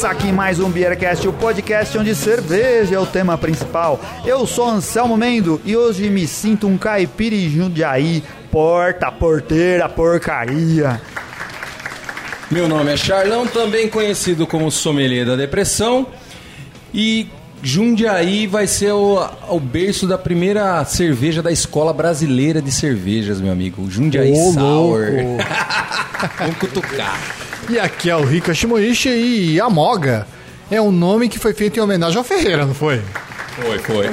Começa aqui mais um Beercast, o podcast onde cerveja é o tema principal. Eu sou Anselmo Mendo e hoje me sinto um caipira em Jundiaí, porta, porteira, porcaria. Meu nome é Charlão, também conhecido como Sommelier da Depressão. E Jundiaí vai ser o, o berço da primeira cerveja da Escola Brasileira de Cervejas, meu amigo. Jundiaí Ô, Sour. Vamos cutucar. E aqui é o Rika Shimoishi e a Moga é um nome que foi feito em homenagem ao Ferreira, não foi? Foi, foi.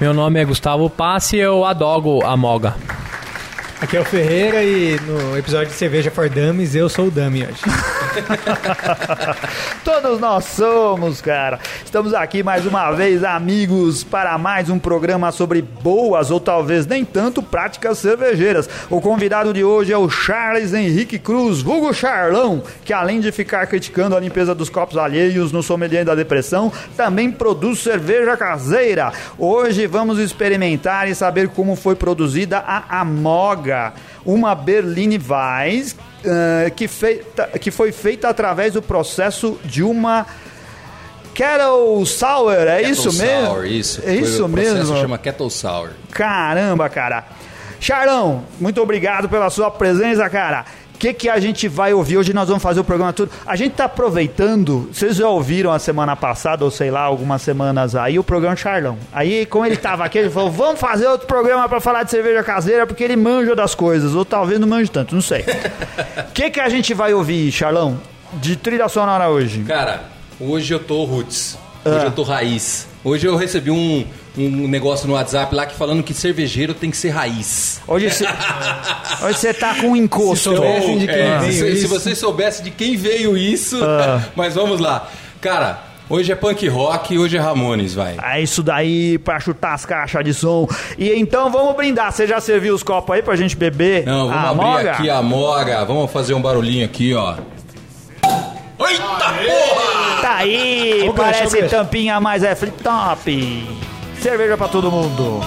Meu nome é Gustavo Passe e eu adogo a Moga. Aqui é o Ferreira e no episódio de Cerveja for Dummies eu sou o Dummy hoje. Todos nós somos, cara. Estamos aqui mais uma vez, amigos, para mais um programa sobre boas ou talvez nem tanto práticas cervejeiras. O convidado de hoje é o Charles Henrique Cruz, vulgo Charlão, que além de ficar criticando a limpeza dos copos alheios no sommelier da depressão, também produz cerveja caseira. Hoje vamos experimentar e saber como foi produzida a Amoga, uma Berline Weiss eh, que, feita, que foi feita através do processo de uma Kettle Sour, é isso Kettle mesmo? Sour, isso. É isso o processo mesmo. chama Kettle Sour. Caramba, cara. Charlão, muito obrigado pela sua presença, cara. O que, que a gente vai ouvir? Hoje nós vamos fazer o programa tudo. A gente tá aproveitando, vocês já ouviram a semana passada, ou sei lá, algumas semanas aí, o programa Charlão. Aí, como ele tava aqui, ele falou: vamos fazer outro programa pra falar de cerveja caseira, porque ele manja das coisas, ou talvez não manje tanto, não sei. O que, que a gente vai ouvir, Charlão, de trilha sonora hoje? Cara, hoje eu tô roots. Hoje Ah. eu tô raiz. Hoje eu recebi um, um negócio no WhatsApp lá que falando que cervejeiro tem que ser raiz. Hoje você hoje você tá com um encosto. Se soubessem de quem É, veio se, se isso. vocês soubessem de quem veio isso, Ah. mas vamos lá. Cara, hoje é punk rock, hoje é Ramones, vai. É isso daí pra chutar as caixas de som. E então vamos brindar. Você já serviu os copos aí pra gente beber? Não, vamos a abrir moga? aqui a moga, vamos fazer um barulhinho aqui, ó. Eita porra! Tá aí, Ô, parece tampinha, mas é flip top. Cerveja pra todo mundo.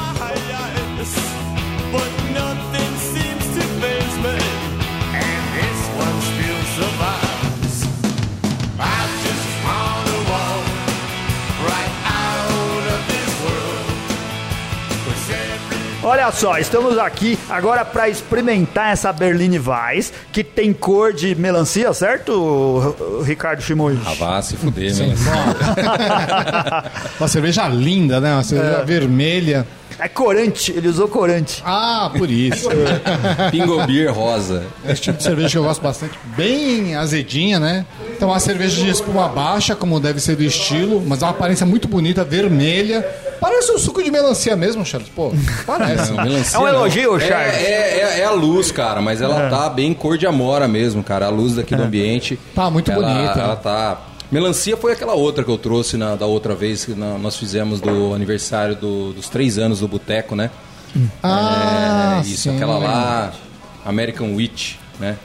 Olha só, estamos aqui agora pra experimentar essa Berline Weiss, que tem cor de melancia, certo, Ricardo Shimoy? Ah, vá se fuder, né? Uma cerveja linda, né? Uma cerveja vermelha. É corante, ele usou corante. Ah, por isso. Pingo Beer rosa. Esse tipo de cerveja que eu gosto bastante. Bem azedinha, né? Então, uma cerveja de espuma baixa, como deve ser do estilo, mas é uma aparência muito bonita, vermelha. Parece um suco de melancia mesmo, Charles. Pô, parece. Não, melancia É um elogio, É- Charles? É, é- é a luz, cara, mas ela tá bem cor de amora mesmo, cara. A luz daqui do ambiente. Tá muito ela, bonita. Ela tá. Melancia foi aquela outra que eu trouxe na, da outra vez que na- nós fizemos do aniversário do- dos três anos do Boteco, né? Ah, É, isso, sim, aquela lá, American Witch, né?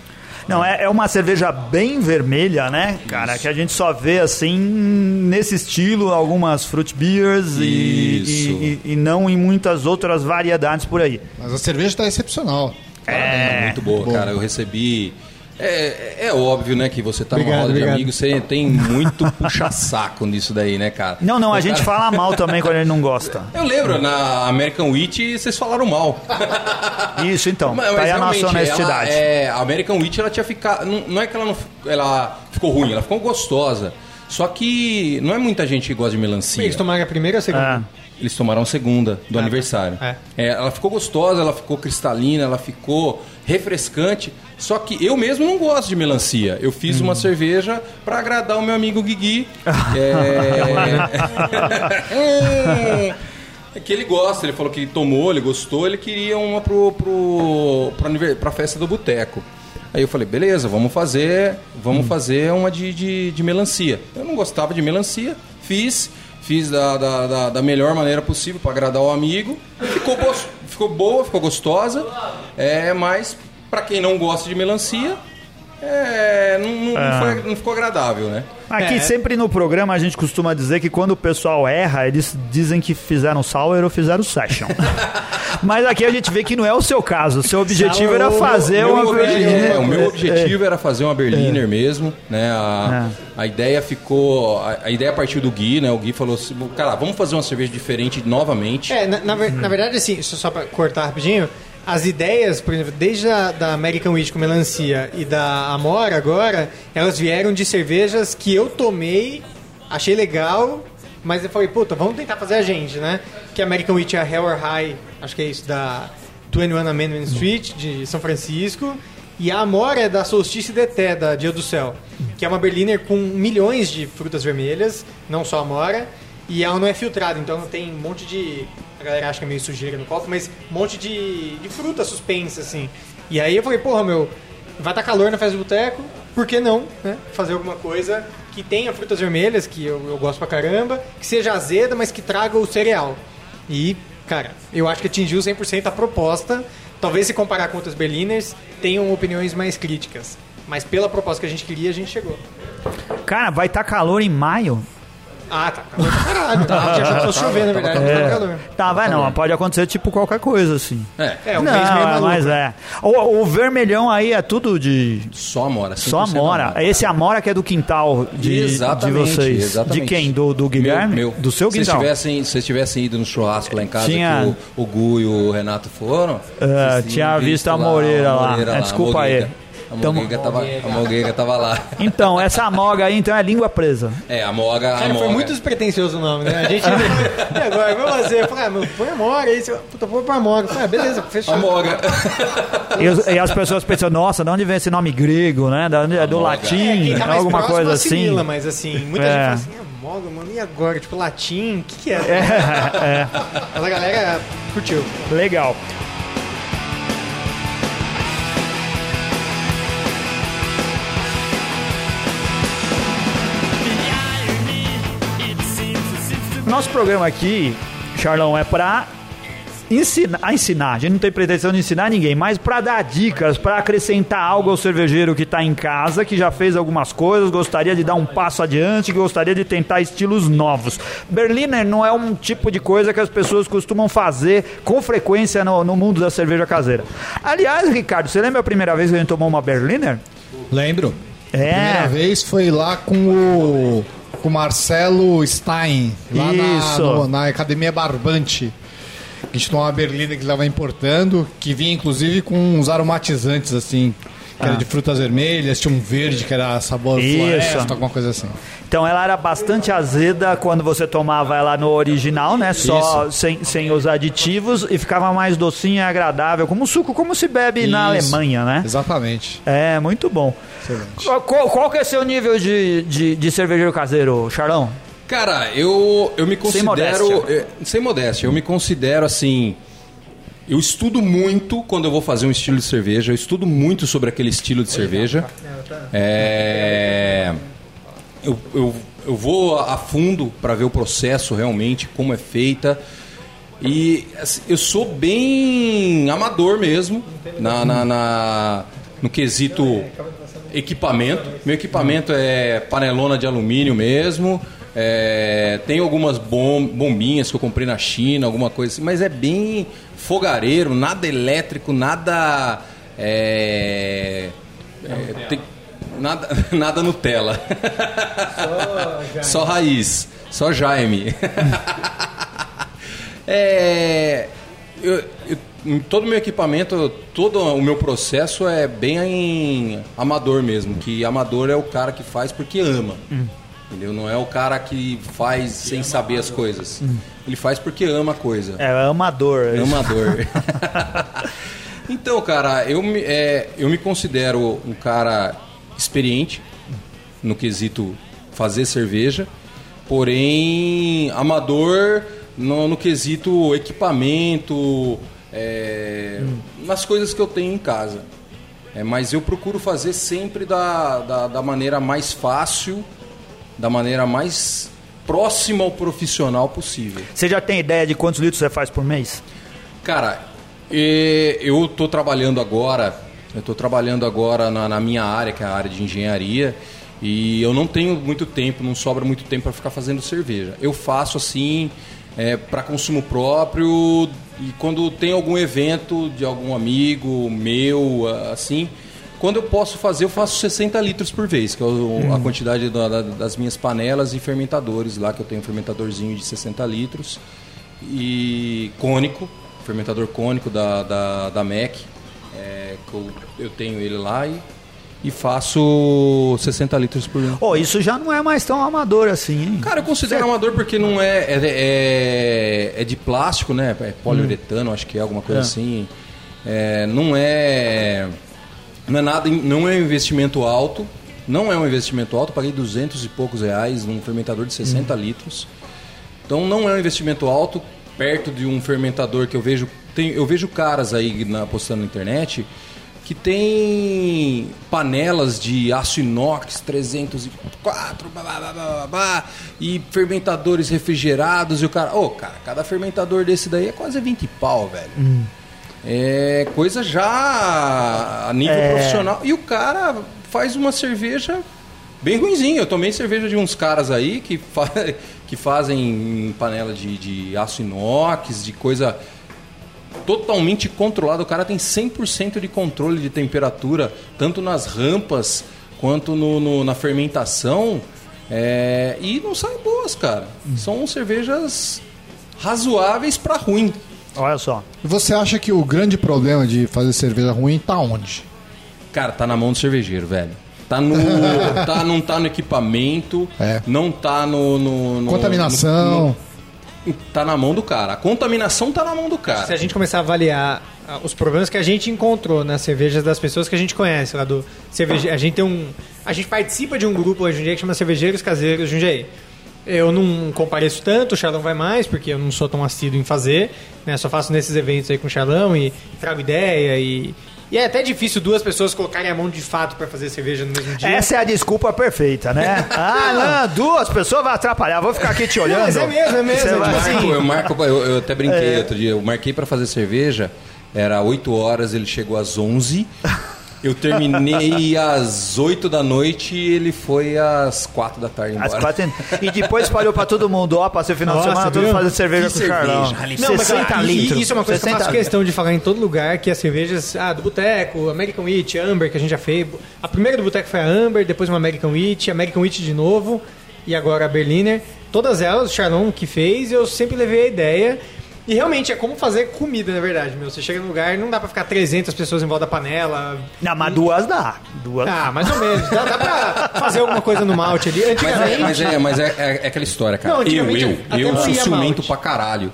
Não, é, é uma cerveja bem vermelha, né, cara? Que a gente só vê assim nesse estilo, algumas fruit beers e, Isso. e- e- e não em muitas outras variedades por aí. Mas a cerveja tá excepcional. É, muito boa, boa. cara. Eu recebi. É, é óbvio, né, que você tá numa Obrigado, roda de obrigado. amigos, você tem muito puxa-saco nisso daí, né, cara? Não, não, a O gente cara- fala mal também quando gente não gosta. Eu lembro, na American Witch vocês falaram mal. Isso, então. Mas- tá mas aí a nossa realmente, honestidade. ela, é, a American Witch ela tinha ficado. Não, não é que ela não ela ficou ruim, ela ficou gostosa. Só que não é muita gente que gosta de melancia. Eles tomaram a primeira ou a segunda? Ah. Eles tomaram a segunda do aniversário. É. É, ela ficou gostosa, ela ficou cristalina, ela ficou refrescante. Só que eu mesmo não gosto de melancia. Eu fiz Hum. uma cerveja para agradar o meu amigo Guigui. é... É que ele gosta, ele falou que tomou, ele gostou, ele queria uma pro, pro, pro aniver- pra festa do boteco. Aí eu falei, beleza, vamos fazer, vamos fazer uma de, de, de melancia. Eu não gostava de melancia, fiz, fiz da, da, da, da melhor maneira possível para agradar o amigo. Ficou, ficou boa, ficou gostosa, é, mas para quem não gosta de melancia, É, não, não- não É. foi- não ficou agradável, né? Aqui É. sempre no programa a gente costuma dizer que quando o pessoal erra, eles dizem que fizeram sour ou fizeram session. Mas aqui a gente vê que não é o seu caso. O seu objetivo era fazer Meu uma Berliner. é, o meu É, objetivo era fazer uma Berliner mesmo, né? A, É. a ideia ficou. A, a ideia partiu do Gui, né? O Gui falou assim: cara, vamos fazer uma cerveja diferente novamente. É, na, na ver- na verdade, assim, só, só pra cortar rapidinho, as ideias, por exemplo, desde a da American Wheat com melancia e da Amora agora, elas vieram de cervejas que eu tomei, achei legal, mas eu falei, puta, vamos tentar fazer a gente, né? Que a American Wheat é a Hell or High, acho que é isso, da 21 Amendment Street, de São Francisco. E a Amora é da Solstice Deté, da Dia do Céu, que é uma Berliner com milhões de frutas vermelhas, não só a Amora. E ela não é filtrada, então tem um monte de. A galera acha que é meio sujeira no copo, mas um monte de, de fruta suspensa, assim. E aí eu falei, porra, meu, vai estar calor na festa do boteco, por que não, né? Fazer alguma coisa que tenha frutas vermelhas, que eu, eu gosto pra caramba, que seja azeda, mas que traga o cereal. E, cara, eu acho que atingiu 100% a proposta. Talvez se comparar com outras Berliners, tenham opiniões mais críticas. Mas pela proposta que a gente queria, a gente chegou. Cara, vai estar calor em maio. Ah, tá. Calor pra caralho. Tá. A gente achou que fosse chover, na verdade. É. Tá calor. Tá, vai não, pode acontecer tipo qualquer coisa assim. É, É, um não, mês meio maluco. mas é. O, o vermelhão aí é tudo de. só Amora. Só 100% Amora. Esse Amora que é do quintal de, de vocês. exatamente. De quem? Do, do Guilherme? Meu, meu. Do seu se vocês quintal? tivessem, se vocês tivessem ido no churrasco lá em casa, Tinha- que o, o Gu e o Renato foram. É, vocês tinha visto a lá, Moreira lá. Moreira É, desculpa aí. A Então- Mogueiga, tava, a Mogueiga tava lá. Então, essa moga aí então é língua presa. É, a Moga. a Cara, foi Moga. muito despretensioso o nome, né? A gente. e agora, vamos fazer. Eu falei, ah, meu, põe a Mora aí. Puta, põe pra Mora. Eu falei, ah, beleza, fechou. A Moga. E, e as pessoas pensam, nossa, de onde vem esse nome grego, né? Da onde- É do Moga. latim, É, tá mais alguma coisa assim. assimila, mas assim, muita É. gente fala assim, ah, Moga, mano, e agora? Tipo, latim, o que que é? É, Mas a galera curtiu. é, legal. Nosso programa aqui, Charlão, é pra ensinar, a ensinar. A gente não tem pretensão de ensinar ninguém, mas pra dar dicas, pra acrescentar algo ao cervejeiro que tá em casa, que já fez algumas coisas, gostaria de dar um passo adiante, gostaria de tentar estilos novos. Berliner não é um tipo de coisa que as pessoas costumam fazer com frequência no, no mundo da cerveja caseira. Aliás, Ricardo, você lembra a primeira vez que a gente tomou uma Berliner? Lembro. É. Primeira vez foi lá com o, com o Marcelo Stein, lá na- Isso. no- na, Academia Barbante. A gente tomou uma berlina que estava importando, que vinha inclusive com uns aromatizantes assim, que era de frutas vermelhas, tinha um verde que era sabor Ah. Isso. floresta, alguma coisa assim. Então ela era bastante azeda quando você tomava ela no original, né? Só sem, sem os aditivos e ficava mais docinha e agradável, como suco, como se bebe na Isso. Alemanha, né? Exatamente. É, muito bom. Excelente. Qual, qual- que é seu nível de, de, de cervejeiro caseiro, Charlão? Cara, eu, eu me considero. modéstia. eh, sem modéstia, eu me considero assim. Eu estudo muito quando eu vou fazer um estilo de cerveja, eu estudo muito sobre aquele estilo de cerveja. É, eu, eu, eu vou a fundo para ver o processo realmente, como é feita. E assim, eu sou bem amador mesmo na, na- na- no quesito equipamento. Meu equipamento é panelona de alumínio mesmo. É, tem algumas bom- bombinhas que eu comprei na China, alguma coisa assim, mas é bem fogareiro, nada elétrico, nada. é, é, tem- nada, nada Nutella. Só raiz. Só Jaime. É, eu, eu- em todo o meu equipamento, todo o meu processo é bem amador mesmo. Que amador é o cara que faz porque ama. Entendeu? Não é o cara que faz sem saber as coisas. Ele faz porque ama a coisa. É, amador. Amador. então, cara, eu me, é, eu me considero um cara experiente no quesito fazer cerveja, porém amador no, no quesito equipamento, é, nas coisas que eu tenho em casa. É, mas eu procuro fazer sempre da, da, da maneira mais fácil, da maneira mais próxima ao profissional possível. Você já tem ideia de quantos litros você faz por mês? Cara, eu tô trabalhando agora Eu estou trabalhando agora na, na minha área, que é a área de engenharia, e eu não tenho muito tempo, não sobra muito tempo para ficar fazendo cerveja. Eu faço assim para consumo próprio e quando tem algum evento de algum amigo meu, assim, quando eu posso fazer, eu faço 60 litros por vez, que é o- a quantidade da- da- das minhas panelas e fermentadores lá, que eu tenho um fermentadorzinho de 60 litros e cônico, fermentador cônico da, da, da MEC, é, que eu, eu tenho ele lá e, e faço 60 litros por Ô, isso já não é mais tão amador assim, hein? Cara, eu considero amador porque não é, é, é, é de plástico, né? É poliuretano, acho que é alguma coisa É. assim. É, não é não é nada, não é um investimento alto. Não é um investimento alto. Paguei 200 e poucos reais num fermentador de 60 litros. Então não é um investimento alto perto de um fermentador que eu vejo tem, eu vejo caras aí na, postando na internet que tem panelas de aço inox 304 blá, blá, blá, blá, blá, blá, e fermentadores refrigerados e o cara, ô, cara, cada fermentador desse daí é quase 20 pau, velho. É coisa já a nível É. profissional. E o cara faz uma cerveja bem ruimzinha. Eu tomei cerveja de uns caras aí que, fa que fazem em panela de, de aço inox, de coisa totalmente controlada. O cara tem 100% de controle de temperatura, tanto nas rampas quanto no, no- na fermentação. É, e não saem boas, cara. São cervejas razoáveis para ruim. Olha só. Você acha que o grande problema de fazer cerveja ruim tá onde? Cara, tá na mão do cervejeiro, velho. Tá no. tá, não tá no equipamento. É. Não tá no. no- no- Contaminação. no- no- tá na mão do cara. A contaminação tá na mão do Se a cara. gente começar a avaliar ah, os problemas que a gente encontrou nas cervejas das pessoas que a gente conhece lá do cerveje... a gente tem um a gente participa de um grupo hoje em dia que chama Cervejeiros Caseiros Jundiaí. Eu não compareço tanto, o Charlão vai mais, porque eu não sou tão assíduo em fazer, né? Só faço nesses eventos aí com o Charlão e trago ideia e e é até difícil duas pessoas colocarem a mão de fato para fazer cerveja no mesmo dia. Essa é a desculpa perfeita, né? Ah, não, duas pessoas vai atrapalhar. Vou ficar aqui te olhando. mas é mesmo, é mesmo, é tipo assim, Eu, marco, eu, eu até brinquei É. outro dia. Eu marquei pra fazer cerveja. Era 8 horas, ele chegou às 11. Eu terminei às 8 da noite e ele foi às 4 da tarde As embora. quatro- E depois espalhou pra todo mundo. Ó, passei o final Nossa, de semana todo fazendo cerveja Que com o ali. Não, mas 60 ah, e- litros. Isso é uma coisa que eu 60 faço questão de falar em todo lugar, que as cervejas, ah, do Boteco, American Wheat, Amber, que a gente já fez. A primeira do Boteco foi a Amber, depois uma American Wheat, American Wheat de novo, e agora a Berliner. Todas elas, o Charlon que fez, eu sempre levei a ideia. E realmente é como fazer comida, na verdade, meu. Você chega no lugar, não dá pra ficar 300 pessoas em volta da panela. Não, mas duas dá. Duas. Ah, mais ou menos. Dá, dá pra fazer alguma coisa no malte ali. Mas Antigamente... é, mas é, mas é, é- é aquela história, cara. Não, eu, eu, eu sou ciumento pra caralho.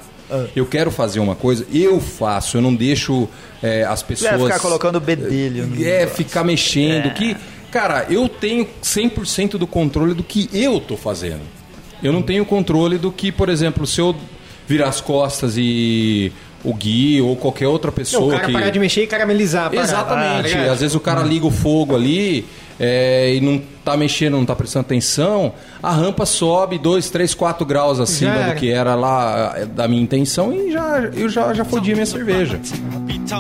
Eu quero fazer uma coisa, eu faço, eu não deixo é, as pessoas. Vai ficar colocando bedelho. no É, negócio. ficar mexendo. Que, cara, eu tenho 100% do controle do que eu tô fazendo. Eu não tenho controle do que, por exemplo, se eu virar as costas e o Gui ou qualquer outra Não, pessoa o cara que... parar de mexer e caramelizar. tá Exatamente. ligado? Às vezes o cara liga o fogo ali é, e não tá mexendo, não tá prestando atenção, a rampa sobe 2, 3, 4 graus acima do que era lá é, da minha intenção e já, eu já, já fodi a minha cerveja. Beat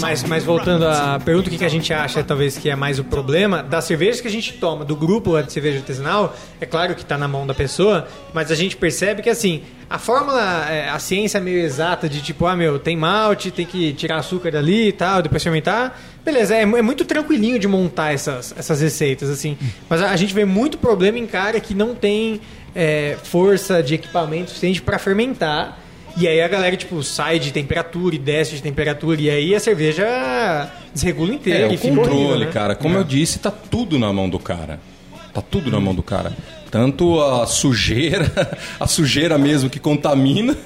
Mas, mas voltando à pergunta, o que que a gente acha talvez que é mais o problema das cervejas que a gente toma, do grupo de cerveja artesanal, é claro que está na mão da pessoa, mas a gente percebe que assim, a fórmula, é, a ciência meio exata de tipo, ah meu, tem malte, tem que tirar açúcar dali e tal, depois fermentar, beleza, é, é muito tranquilinho de montar essas, essas receitas, assim, mas a, a gente vê muito problema em cara que não tem é, força de equipamento suficiente para fermentar. E aí a galera, tipo, sai de temperatura e desce de temperatura. E aí a cerveja desregula inteira. É, o controle, horrível, né? cara. Como eu disse, tá tudo na mão do cara. Tá tudo na mão do cara. Tanto a sujeira, a sujeira mesmo que contamina.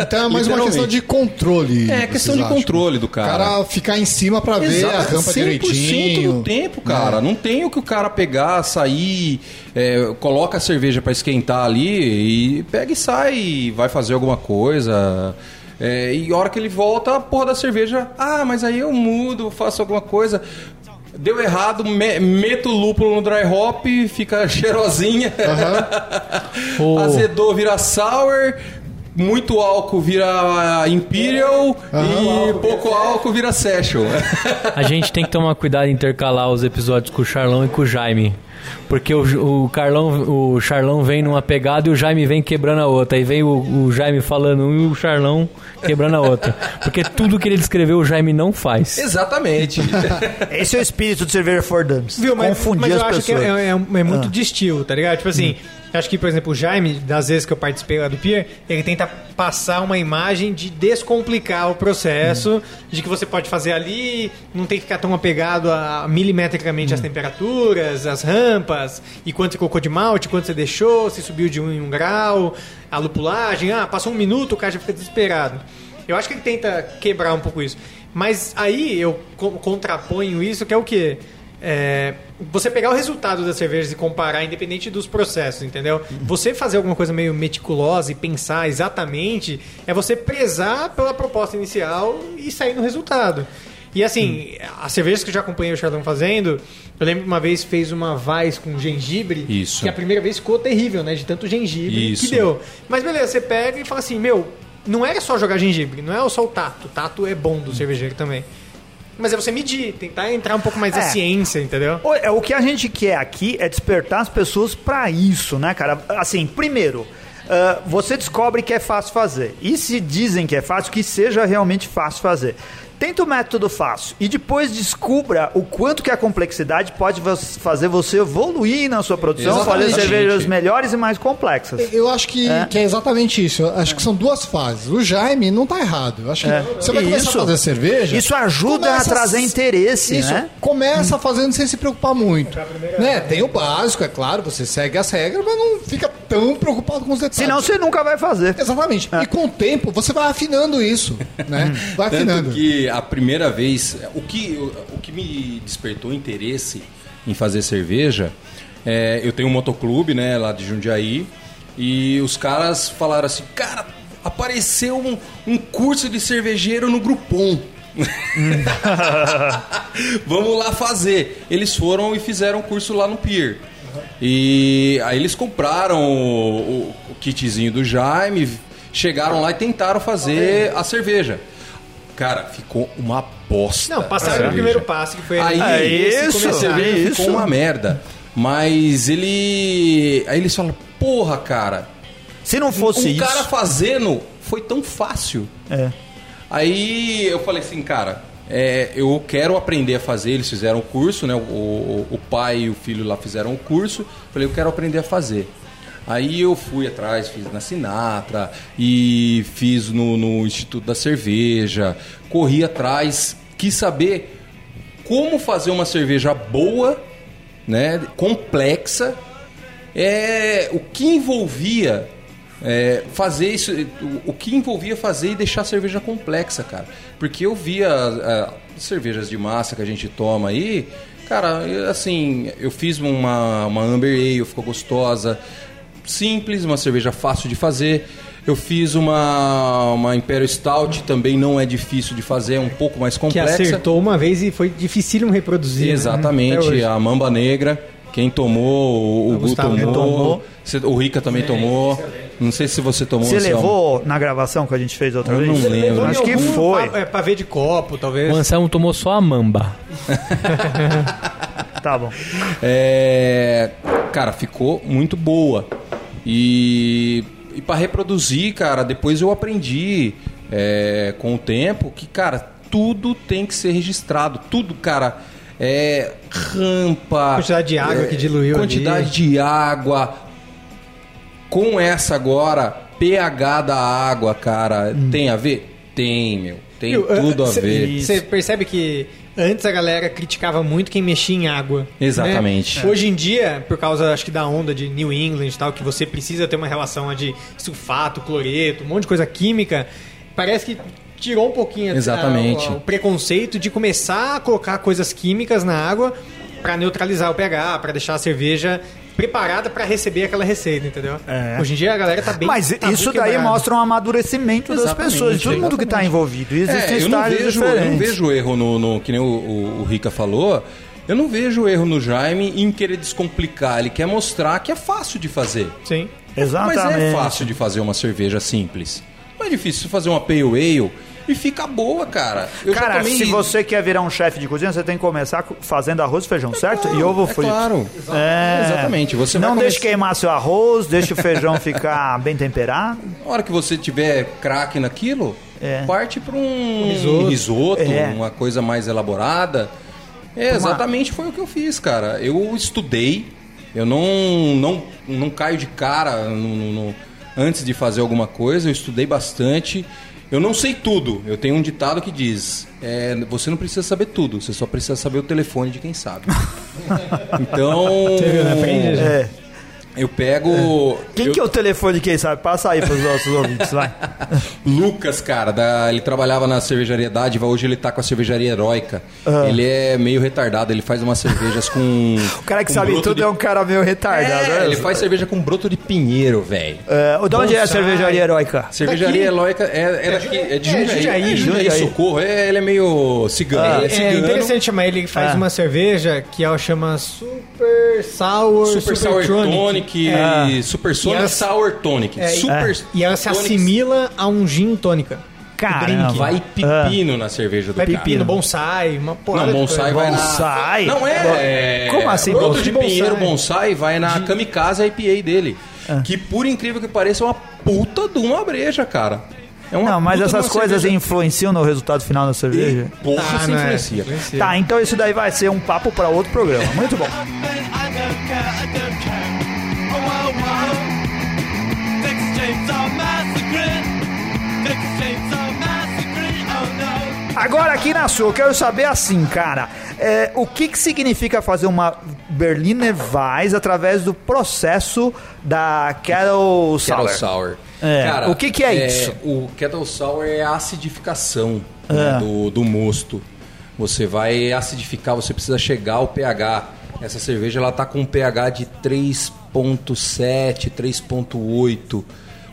Então é mais uma questão de controle. É, questão de acham? controle do O cara. cara ficar em cima pra ver a rampa 100% direitinho. do tempo, cara. Não tem o que o cara pegar, sair, é, coloca a cerveja pra esquentar ali e pega e sai, e vai fazer alguma coisa. É, e a hora que ele volta, a porra da cerveja. Ah, mas aí eu mudo, faço alguma coisa. Deu errado, me- meto o lúpulo no dry hop, fica cheirosinha. O- Azedou, vira sour. Muito álcool vira Imperial e pouco álcool vira Session. A gente tem que tomar cuidado em intercalar os episódios com o Charlão e com o Jaime. Porque o, o, Carlão, o Charlão vem numa pegada e o Jaime vem quebrando a outra. Aí vem o, o Jaime falando um e o Charlão quebrando a outra. Porque tudo que ele descreveu o Jaime não faz. Exatamente. Esse é o espírito de cerveja for Dumps. Viu, mas, Confundir mas eu as acho que pessoas. é, é- é muito Ah. de estilo, tá ligado? Tipo assim, eu acho que, por exemplo, o Jaime, das vezes que eu participei lá do Pier, ele tenta passar uma imagem de descomplicar o processo, de que você pode fazer ali, não tem que ficar tão apegado a milimetricamente às temperaturas, às rampas, e quanto você colocou de malte, quanto você deixou, se subiu de um em um grau, a lupulagem, ah, passou um minuto, o cara já fica desesperado. Eu acho que ele tenta quebrar um pouco isso. Mas aí eu co- contraponho isso, que é o quê? É, você pegar o resultado das cervejas e comparar, independente dos processos, entendeu? Você fazer alguma coisa meio meticulosa e pensar exatamente é você prezar pela proposta inicial e sair no resultado. E assim, as cervejas que eu já acompanhei o Chardon fazendo, eu lembro que uma vez fez uma Weiss com gengibre, Isso. que a primeira vez ficou terrível, né? De tanto gengibre Isso. que deu. Mas beleza, você pega e fala assim, meu, não era só jogar gengibre, não é só o tato. O tato é bom do cervejeiro também. Mas é você medir, tentar entrar um pouco mais na É. ciência, entendeu? O, é, o que a gente quer aqui é despertar as pessoas pra isso, né, cara? Assim, primeiro, ah, você descobre que é fácil fazer. E se dizem que é fácil, que seja realmente fácil fazer. Tenta o método fácil e depois descubra o quanto que a complexidade pode fazer você evoluir na sua produção, fazer cervejas melhores e mais complexas. Eu acho que É. que é exatamente isso. Eu acho que são duas fases. O Jaime não tá errado. Eu acho que É. você vai começar Isso. a fazer cerveja. Isso ajuda a trazer interesse, isso, né? Começa fazendo sem se preocupar muito. Né? Tem o básico, é claro, você segue as regras, mas não fica tão preocupado com os detalhes. Senão você nunca vai fazer. Exatamente. E com o tempo você vai afinando isso, né? Vai Tanto afinando. que a primeira vez, o que, o, que me despertou interesse em fazer cerveja, é, eu tenho um motoclube, né, lá de Jundiaí, e os caras falaram assim, cara, apareceu um, um curso de cervejeiro no Groupon. Vamos lá fazer. Eles foram e fizeram o curso lá no Pier. E aí eles compraram o, o- o kitzinho do Jaime, chegaram lá e tentaram fazer a cerveja. Cara, ficou uma bosta. Não, passaram o primeiro passo, que foi Aí, É esse isso, cerveja é ficou isso. uma merda. Mas ele. Aí eles falam, porra, cara. Se não fosse o isso. cara fazendo foi tão fácil. É. Aí eu falei assim, cara, é, eu quero aprender a fazer. Eles fizeram o curso, né? O, o- o pai e o filho lá fizeram o curso. Falei, eu quero aprender a fazer. Aí eu fui atrás, fiz na Sinatra e fiz no, no Instituto da Cerveja, corri atrás, quis saber como fazer uma cerveja boa, né, complexa, é, o que envolvia é, fazer isso, o, que envolvia fazer e deixar a cerveja complexa, cara. Porque eu via ah, cervejas de massa que a gente toma aí, cara, eu, assim, eu fiz uma, uma Amber Ale, ficou gostosa, simples, uma cerveja fácil de fazer. Eu fiz uma, uma Imperial Stout, também não é difícil de fazer, é um pouco mais Que complexa. acertou uma vez e foi dificílimo reproduzir. né? Exatamente, hoje. a Mamba Negra. Quem tomou, o, o O Gu Gustavo tomou, o Rica também tomou. Não sei se você tomou. Você levou na gravação que a gente fez outra Eu vez? não lembro. Acho que foi. Pa, é, pavê de copo, talvez. O Anselmo tomou só a mamba. Tá bom. É, cara, ficou muito boa. E, e para reproduzir, cara, depois eu aprendi é, com o tempo que, cara, tudo tem que ser registrado. Tudo, cara. É rampa. Quantidade de água é, que diluiu Quantidade ali. de água. Com essa agora, pH da água, cara, tem a ver? Tem, meu. Tem Viu, tudo a cê- ver. Você percebe que antes a galera criticava muito quem mexia em água. Exatamente. né? Hoje em dia, por causa acho que da onda de New England e tal, que você precisa ter uma relação de sulfato, cloreto, um monte de coisa química, parece que tirou um pouquinho a- Exatamente. a- o preconceito de começar a colocar coisas químicas na água para neutralizar o pH, para deixar a cerveja preparada para receber aquela receita, entendeu? É. Hoje em dia a galera tá bem Mas tabu isso daí quebrado. mostra um amadurecimento das Exatamente, pessoas, de todo mundo que está envolvido. Existem É, eu não estágios vejo, eu não vejo erro no, no- que nem o, o- o Rica falou. Eu não vejo erro no Jaime em querer descomplicar. Ele quer mostrar que é fácil de fazer. Sim. Exatamente. Mas é fácil de fazer uma cerveja simples. Não é difícil fazer uma Pale Ale e fica boa, cara. Eu já Cara, tomei- se você quer virar um chefe de cozinha, você tem que começar co- fazendo arroz e feijão, certo? claro, e ovo é frito. claro. É. Exatamente. Você vai não começar- deixe queimar seu arroz, deixe o feijão ficar bem temperado. Na hora que você tiver craque naquilo, É. parte para um risoto. risoto, É. uma coisa mais elaborada. É, exatamente foi o que eu fiz, cara. Eu estudei, eu não, não, não caio de cara no- no- no- antes de fazer alguma coisa, eu estudei bastante. Eu não sei tudo. Eu tenho um ditado que diz: é, você não precisa saber tudo, você só precisa saber o telefone de quem sabe. então, viu, né? É. eu pego. Quem eu- que é o telefone de quem sabe? Passa aí para os nossos ouvintes, vai. Lucas, cara, da- ele trabalhava na cervejaria Dádiva, hoje ele tá com a cervejaria Heróica. Ah. Ele é meio retardado, ele faz umas cervejas com. O cara que sabe tudo de- é um cara meio retardado. É, né? ele faz cerveja com broto de pinheiro, velho. É, de onde é a Bonsai. cervejaria heróica? Cervejaria Heróica é, é, daqui, é de É, Jundiaí. É Jundiaí, Jundiaí. Socorro. É, ele é meio cigano. ele é É cigano. interessante chamar ele, faz Ah. uma cerveja que ela chama Super Sour, Super Sour Tronic. Tonic, É. Super E Sonic ela- Sour Tonic. É, e- Super E ela se Tonic assimila a um gin tônica. Caramba. Vai pepino na cerveja do Vai cara. pepino, bonsai, uma porrada Não, de bonsai vai na. Bonsai? Não é. Como assim, bonsai? de pinheiro bonsai vai na Kamikaze IPA dele. Ah. Que por incrível que pareça é uma puta de uma breja, cara. É uma Não, mas de essas coisas cerveja. influenciam no resultado final da cerveja? Porra, Ah, se é. influencia. Influencia. Tá, então isso daí vai ser um papo para outro programa. Muito bom. Agora aqui na sua, eu quero saber assim, cara, é, o que, que significa fazer uma Berliner Weiss através do processo da Kettle Sour? Kettle Sour. É, o que que é isso? O Kettle Sour é a acidificação né, É. do, do mosto. Você vai acidificar, você precisa chegar ao pH. Essa cerveja ela tá com um pH de 3.7, 3.8.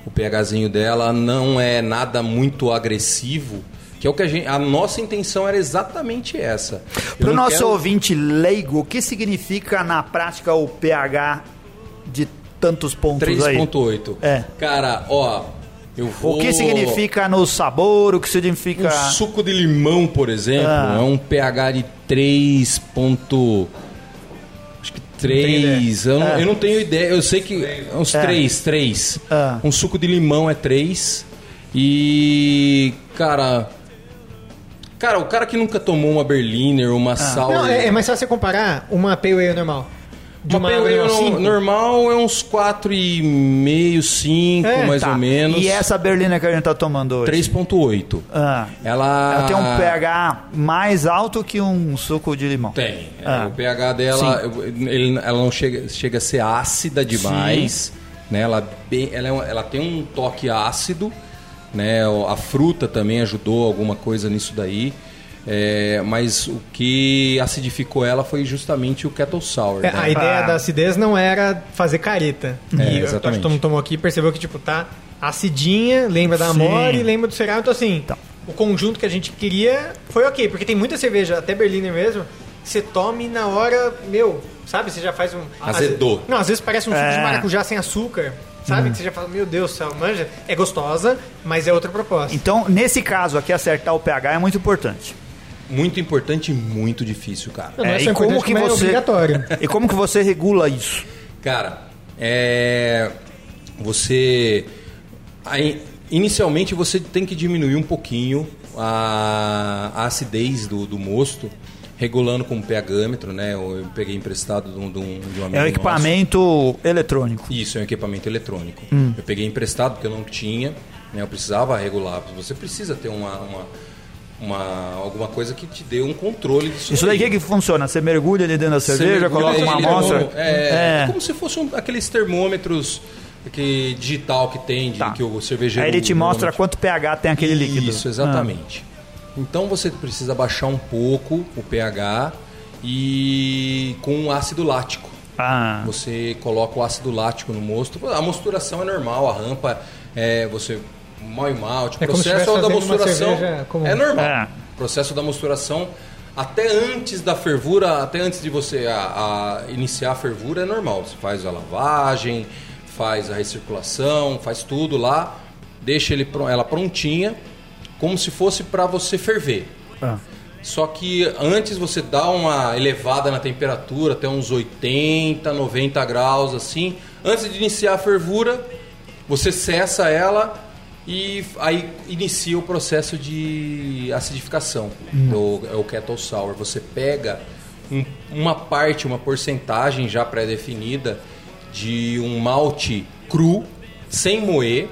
O pHzinho dela não é nada muito agressivo, que é o que a gente, a nossa intenção era exatamente essa. Para o nosso quero- ouvinte leigo, o que significa na prática o pH de tantos pontos aí? 3.8. É. Cara, ó, eu vou O que significa no sabor, o que significa... Um suco de limão, por exemplo, Ah. é um pH de 3. Ponto, acho que 3. Eu, não- É. eu não tenho ideia. Eu sei que. é Uns É. 3, 3. Ah. Um suco de limão é 3. E. Cara. Cara, o cara que nunca tomou uma Berliner, uma Sour. Não, é, é mais fácil você comparar uma Pale Ale normal. De uma uma, Pale Ale normal é uns 4,5, 5, É, mais Tá, ou menos. E essa Berliner que a gente tá tomando hoje? 3,8. Ah, Ela... ela tem um pH mais alto que um suco de limão. Tem. É, Ah. O pH dela, ele- ela não chega, chega a ser ácida demais. Né? Ela, bem- ela, é ela tem um toque ácido. Né? O- A fruta também ajudou alguma coisa nisso daí. É, mas o que acidificou ela foi justamente o Kettle Sour. É, né? a ideia Ah. da acidez não era fazer careta. É, e eu acho que exatamente. todo mundo tomou aqui e percebeu que, tipo, tá acidinha, lembra da. Amore, lembra do cereal. Então, assim, Então. o conjunto que a gente queria foi ok. Porque tem muita cerveja, até Berliner mesmo, que você tome na hora, meu, sabe? Você já faz um... Azedou. Não, às vezes parece um suco É. de maracujá sem açúcar. Sabe? Que você já fala, meu Deus do céu, manja. É gostosa, mas é outra proposta. Então, nesse caso aqui, acertar o pH é muito importante. Muito importante e muito difícil, cara. Não, não é É, só e como que como é você obrigatório. E como que você regula isso? Cara, é. Você. aí, inicialmente você tem que diminuir um pouquinho a, a acidez do, do mosto, regulando com o pHmetro, né? Eu peguei emprestado de um, de um, de um amigo É um nosso. equipamento eletrônico. Isso, é um equipamento eletrônico. Hum. Eu peguei emprestado porque eu não tinha, né? Eu precisava regular. Você precisa ter uma, uma, uma- alguma coisa que te dê um controle disso. Isso daí que, que funciona? Você mergulha ali dentro da cerveja, coloca uma amostra. no- É, É. como se fosse um- aqueles termômetros que, digital que tem, de, Tá. que o cervejeiro... Aí ele te mostra quanto pH tem aquele líquido. Isso, exatamente. Então você precisa baixar um pouco o pH e com ácido lático. Ah. Você coloca o ácido lático no mosto. A mosturação é normal, a rampa é você mal e malte. O É processo da mosturação é normal. É. O processo da mosturação Até antes da fervura, até antes de você a, a iniciar a fervura, é normal. Você faz a lavagem, faz a recirculação, faz tudo lá, deixa ele, ela prontinha, como se fosse para você ferver. Ah. Só que antes você dá uma elevada na temperatura, até uns 80, 90 graus assim. Antes de iniciar a fervura, você cessa ela e aí inicia o processo de acidificação. do- É o kettle sour. Você pega um- uma parte, uma porcentagem já pré-definida de um malte cru, sem moer,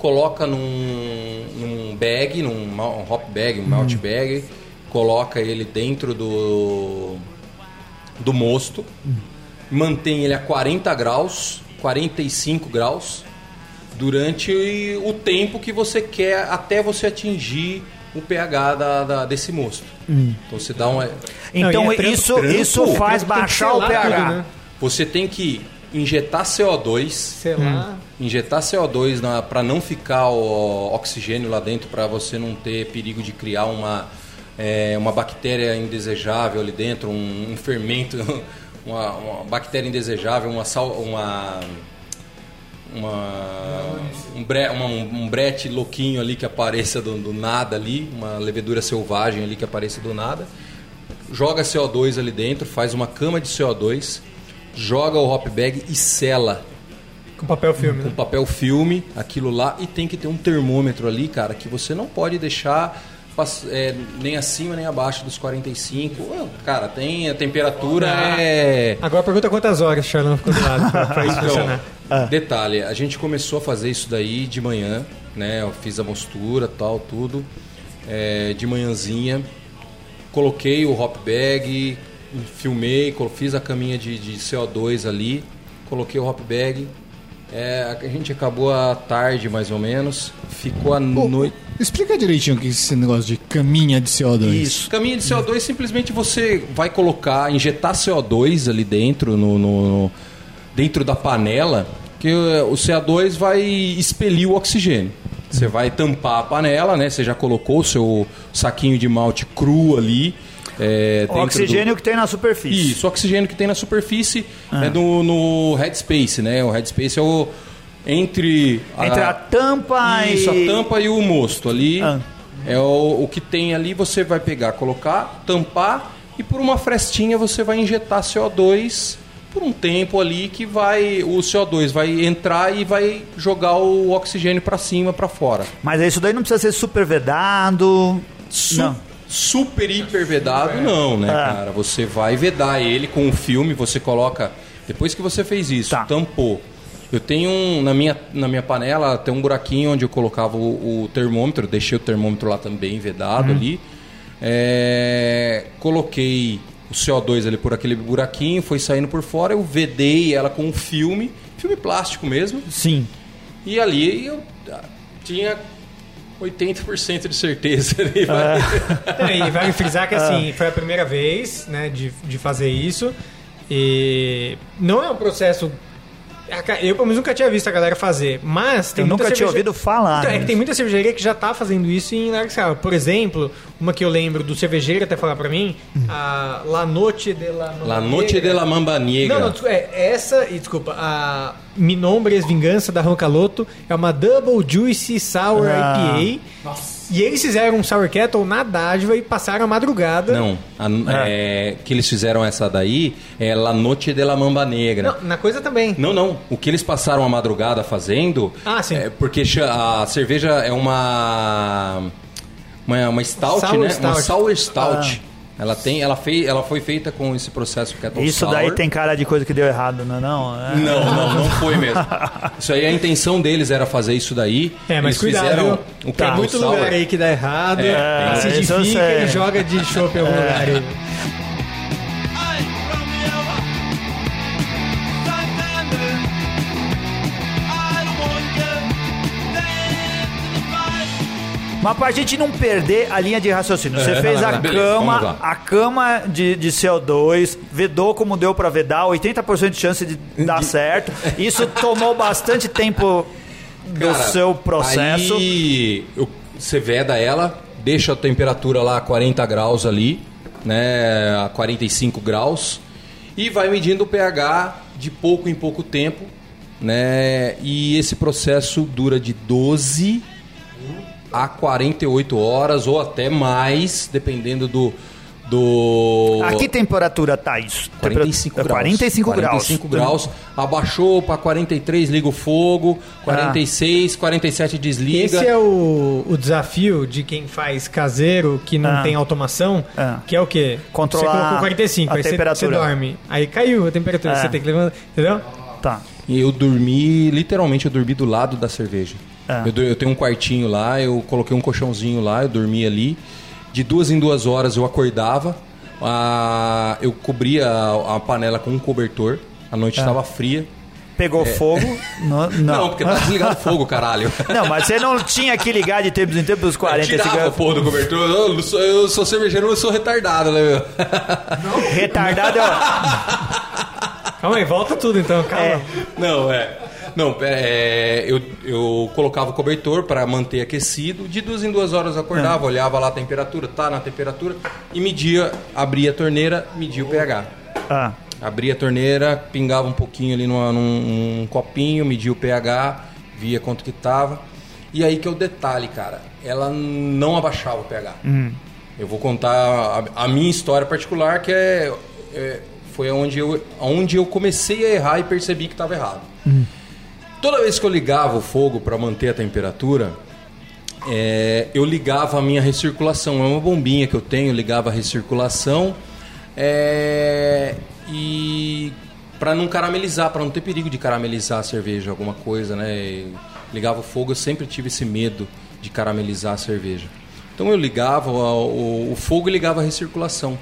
coloca num, num bag, num um hop bag, um malt bag, coloca ele dentro do, do mosto, mantém ele a 40 graus, 45 graus, durante o tempo que você quer até você atingir o pH da, da- desse mosto. Então você dá uma. Então é isso, isso faz baixar o pH. tudo, né? Você tem que injetar CO2 Sei lá. injetar CO2 para não ficar o oxigênio lá dentro, para você não ter perigo de criar uma, é, uma bactéria indesejável ali dentro, um, um fermento, uma, uma bactéria indesejável, uma, sal, uma, uma, um, bre, uma- um brete louquinho ali que apareça do, do nada ali, uma levedura selvagem ali que apareça do nada. Joga CO2 ali dentro, faz uma cama de CO2, joga o hop bag e sela Com papel filme, com né? papel filme, aquilo lá, e tem que ter um termômetro ali, cara, que você não pode deixar é, nem acima nem abaixo dos 45. Ué, Cara, tem a temperatura é. Agora pergunta quantas horas Charlão ficou do lado pra, pra isso Então, funcionar. detalhe, a gente começou a fazer isso daí de manhã, né? Eu fiz a mostura, tal, tudo. é, de manhãzinha. Coloquei o hop bag, filmei, fiz a caminha de, de CO2 ali, coloquei o hop bag. É, a gente acabou à tarde, mais ou menos. Ficou à noite. Explica direitinho o que é esse negócio de caminha de CO2. Isso. Caminho de CO2 simplesmente você vai colocar, injetar CO2 ali dentro, no, no- dentro da panela, que o CO2 vai expelir o oxigênio. Você vai tampar a panela, né? Você já colocou o seu saquinho de malte cru ali. É, O oxigênio do... que tem na superfície. Isso, o oxigênio que tem na superfície é no, no headspace, né? O headspace é o entre Entre a tampa isso, e. a tampa e o mosto ali. Ah. É o, o que tem ali, você vai pegar, colocar, tampar e por uma frestinha você vai injetar CO2 por um tempo ali que vai o CO2 vai entrar e vai jogar o oxigênio para cima, para fora. Mas isso daí não precisa ser super vedado. Su- Não. Super hiper vedado não, né, Ah. cara? Você vai vedar ele com o filme, você coloca depois que você fez isso, Tá. tampou. Eu tenho um, na minha na minha panela tem um buraquinho onde eu colocava o, o termômetro, deixei o termômetro lá também vedado ali. É, coloquei o CO2 ali por aquele buraquinho, foi saindo por fora, eu vedei ela com um filme, filme plástico mesmo. Sim. E ali eu ah, tinha 80% de certeza. ali, vai. Não, e vale frisar que assim, foi a primeira vez né, de, de fazer isso. E não é um processo. Eu, pelo menos, nunca tinha visto a galera fazer. Mas tem Eu nunca tinha ouvido falar. Então, é né? que tem muita cervejaria que já tá fazendo isso em larga escala. Por exemplo, uma que eu lembro do cervejeiro até falar pra mim, a La Noche de la Mamba La Noche Negra. de la Mamba Negra. Não, não, desculpa, é essa, e desculpa, a Minombres Vingança da Roncaloto é uma Double Juicy Sour Ah. IPA. E eles fizeram um Sour Kettle na dádiva e passaram a madrugada. Não, a- é, que eles fizeram essa daí é La Noche de la Mamba Negra. Não, na coisa também. Não, não. O que eles passaram a madrugada fazendo. Ah, sim. É porque a cerveja é uma. Uma, uma stout, Sour né? stout. Ah. Uma sour stout. Ela, tem, ela, fei, ela foi feita com esse processo Kettle Isso Sour. daí tem cara de coisa que deu errado, não é? Não, é? Não, não, não foi mesmo. Isso aí, a intenção deles era fazer isso daí. É, mas Eles cuidado, fizeram viu? o Tem Kettle muito Sour. lugar aí que dá errado. É, tem. Isso eu sei. e joga de chopp em algum lugar aí. Mas pra gente não perder a linha de raciocínio, você É, fez a beleza, vamos cama, a cama de, de CO2, vedou como deu pra vedar, 80% de chance de dar certo. Isso tomou bastante tempo do Cara, seu processo. Aí eu- você veda ela, deixa a temperatura lá a 40 graus ali. né, a 45 graus e vai medindo o pH de pouco em pouco tempo, né? E esse processo dura de 12 a 48 horas ou até mais, dependendo do do A que temperatura tá isso? 45 Temperatura- graus. 45 graus. 45 graus. Abaixou para 43, liga o fogo. 46, 47 desliga. Esse é o, o desafio de quem faz caseiro, que não Ah. tem automação, Ah. que é o quê? Controlar Você colocou 45, a aí você- temperatura. Você dorme. Aí caiu a temperatura, É. você tem que levantar, entendeu? Tá. E eu dormi, literalmente, eu dormi do lado da cerveja. Ah. Eu, eu tenho um quartinho lá, eu coloquei um colchãozinho lá, eu dormi ali. De duas em duas horas eu acordava, ah, eu cobria a, a panela com um cobertor, a noite estava fria. Pegou fogo? No- É. Não, não. porque tá desligado o fogo, caralho. Não, mas você não tinha que ligar de tempos em tempos os Eu 45 tirava a graus. porra do cobertor. Eu, não sou, eu sou cervejeiro, mas eu sou retardado, né, meu? Retardado é. Calma aí, volta tudo então, calma. É. Não, é. Não, é, eu, eu colocava o cobertor para manter aquecido. De duas em duas horas eu acordava, olhava lá a temperatura, tá na temperatura, e media, abria a torneira, media o pH. Ah, Abria a torneira, pingava um pouquinho ali numa- num, num copinho, media o pH, via quanto que tava. E aí que é o detalhe, cara. Ela não abaixava o pH. Eu vou contar a, a minha história particular, que é, é- foi onde eu, onde eu comecei a errar e percebi que estava errado. Toda vez que eu ligava o fogo para manter a temperatura, é, eu ligava a minha recirculação. É uma bombinha que eu tenho, ligava a recirculação é, e para não caramelizar, para não ter perigo de caramelizar a cerveja, alguma coisa, né? Ligava o fogo, eu sempre tive esse medo de caramelizar a cerveja. Então eu ligava o, o- o fogo e ligava a recirculação.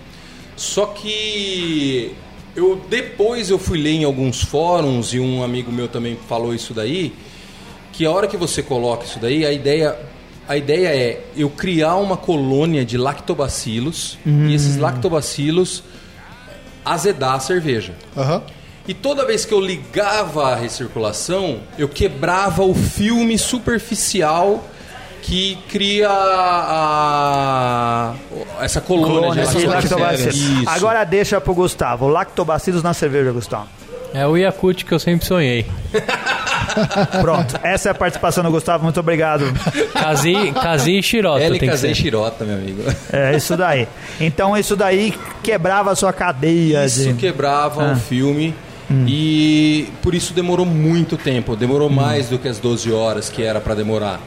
Só que eu depois eu fui ler em alguns fóruns e um amigo meu também falou isso daí, que a hora que você coloca isso daí, a ideia a ideia é eu criar uma colônia de lactobacilos e esses lactobacilos azedar a cerveja. Aham. E toda vez que eu ligava a recirculação, eu quebrava o filme superficial que cria a, essa colônia, colônia de lactobacilos. Agora deixa pro Gustavo. Lactobacilos na cerveja, Gustavo. É o Yakut que eu sempre sonhei. Pronto. Essa é a participação do Gustavo. Muito obrigado. Kazi, Kazi e Shirota tem que LKZ ser. Shirota, meu amigo. É isso daí. Então isso daí quebrava a sua cadeia Isso de. quebrava Ah. o filme e por isso demorou muito tempo. Demorou mais do que as 12 horas que era pra demorar.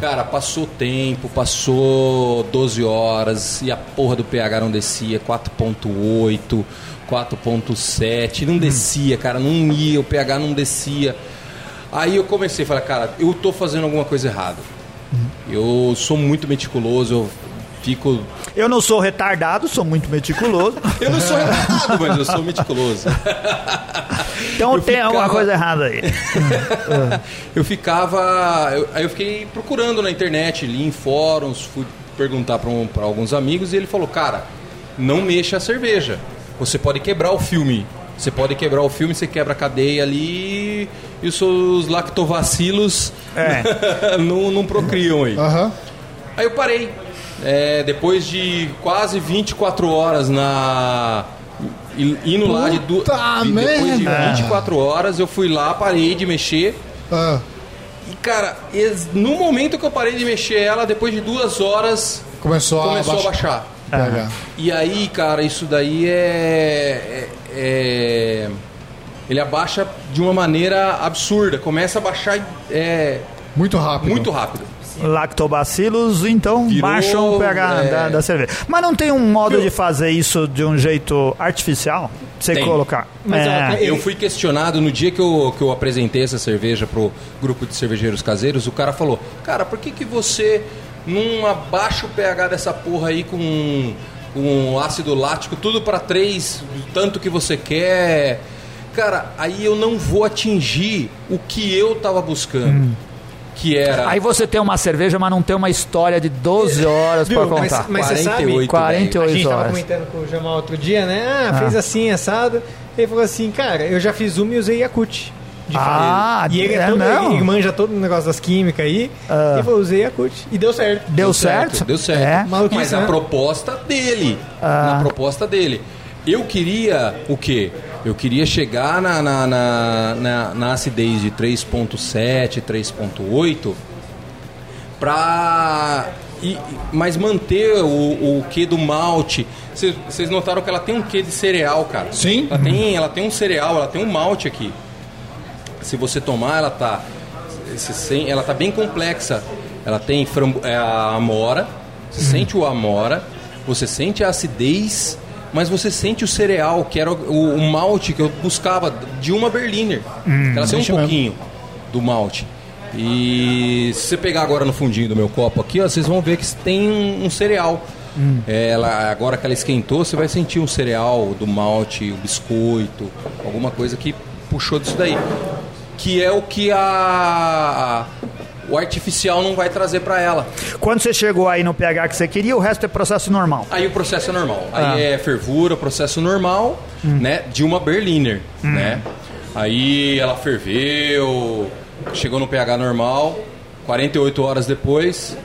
Cara, passou tempo, passou 12 horas e a porra do pH não descia, 4.8, 4.7, não descia, cara, não ia, o pH não descia. Aí eu comecei a falar, cara, eu tô fazendo alguma coisa errada. Eu sou muito meticuloso, eu fico Eu não sou retardado, sou muito meticuloso. eu não sou retardado, mas eu sou meticuloso. Então Eu tem alguma ficava- coisa errada aí. Eu ficava. eu- aí eu fiquei procurando na internet, li em fóruns, fui perguntar para alguns amigos e ele falou: Cara, não mexa a cerveja. Você pode quebrar o filme. Você pode quebrar o filme, você quebra a cadeia ali e os seus lactobacilos É. não, não procriam aí. Aham. Aí eu parei. É, depois de quase 24 horas na. Indo lá de duas. Puta Depois de merda! 24 horas, eu fui lá, parei de mexer. Ah, E, cara, ex- no momento que eu parei de mexer ela, depois de duas horas, começou, começou a a baixar. baixar. E aí, cara, isso daí é, é- é- Ele abaixa de uma maneira absurda. Começa a baixar é, Muito rápido. muito rápido. Lactobacilos, então Virou, baixam o pH é. da, da cerveja. Mas não tem um modo de fazer isso de um jeito artificial? Você Tem. colocar. Mas, é. Eu fui questionado no dia que eu, que eu apresentei essa cerveja pro grupo de cervejeiros caseiros. O cara falou: Cara, por que, que você não abaixa o pH dessa porra aí com, com ácido lático, tudo para três, tanto que você quer? Cara, aí eu não vou atingir o que eu tava buscando. Que era. Aí você tem uma cerveja, mas não tem uma história de 12 horas Mas- contar. mas você sabe- 48, 48 A gente tava horas. comentando com o Jamal outro dia, né? Ah, fez assim, assado. Ele falou assim, cara, eu já fiz uma e usei Yakut. de Ah. E ele, é é todo, mesmo? ele manja todo o negócio das químicas aí. Ah. E falou, usei a CUT. E deu certo. Deu certo? Deu certo. É. Maluquice, Mas a né? proposta dele. Ah. Na proposta dele. Eu queria o quê? Eu queria chegar na, na, na, na- na acidez de 3.7, 3.8 pra. e- mas manter o, o quê do malte. Vocês notaram que ela tem um quê de cereal, cara? Sim. Ela tem, ela tem um cereal, ela tem um malte aqui. Se você tomar, ela tá. se ela tá bem complexa. Ela tem frambo, é a amora, você sente o amora, você sente a acidez, mas você sente o cereal, que era o, o- malte que eu buscava de uma Berliner. ela tem um Sente mesmo. pouquinho do malte. E se você pegar agora no fundinho do meu copo aqui, ó, vocês vão ver que tem um, um cereal. É, ela, agora que ela esquentou, você vai sentir um cereal do malte, o biscoito, alguma coisa que puxou disso daí. Que é o que a- o artificial não vai trazer para ela. Quando você chegou aí no pH que você queria, o resto é processo normal. Aí o processo é normal. Ah. Aí é fervura, processo normal, né? De uma Berliner, né? Aí ela ferveu, chegou no pH normal, 48 horas depois,